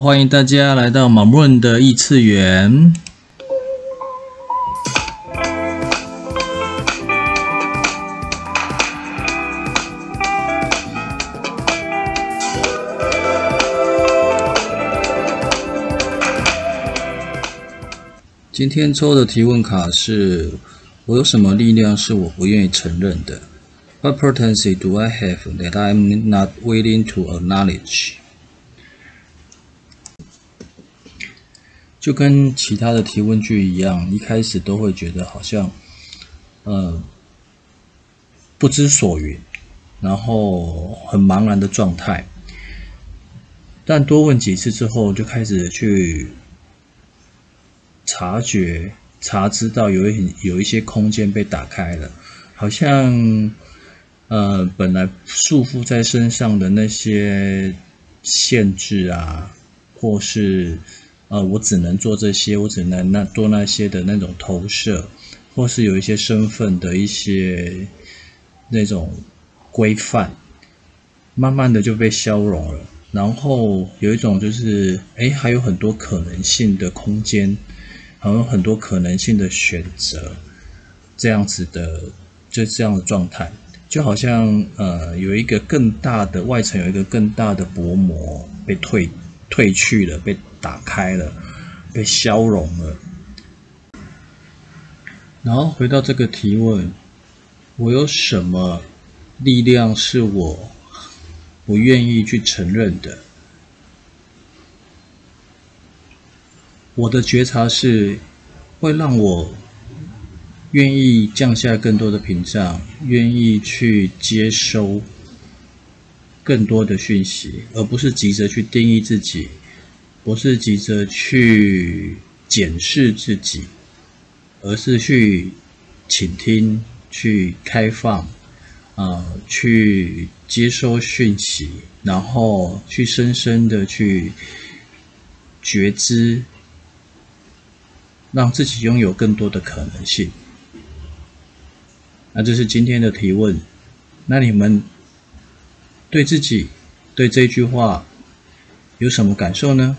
欢迎大家来到马润的异次元。今天抽的提问卡是：我有什么力量是我不愿意承认的？What potency do I have that I'm not willing to acknowledge？就跟其他的提问句一样，一开始都会觉得好像，呃，不知所云，然后很茫然的状态。但多问几次之后，就开始去。察觉、察知到有一有一些空间被打开了，好像呃本来束缚在身上的那些限制啊，或是呃我只能做这些，我只能那做那些的那种投射，或是有一些身份的一些那种规范，慢慢的就被消融了，然后有一种就是哎还有很多可能性的空间。还有很多可能性的选择，这样子的，就这样的状态，就好像呃，有一个更大的外层，有一个更大的薄膜被退褪去了，被打开了，被消融了。然后回到这个提问，我有什么力量是我不愿意去承认的？我的觉察是，会让我愿意降下更多的屏障，愿意去接收更多的讯息，而不是急着去定义自己，不是急着去检视自己，而是去倾听、去开放，啊、去接收讯息，然后去深深的去觉知。让自己拥有更多的可能性。那这是今天的提问。那你们对自己对这句话有什么感受呢？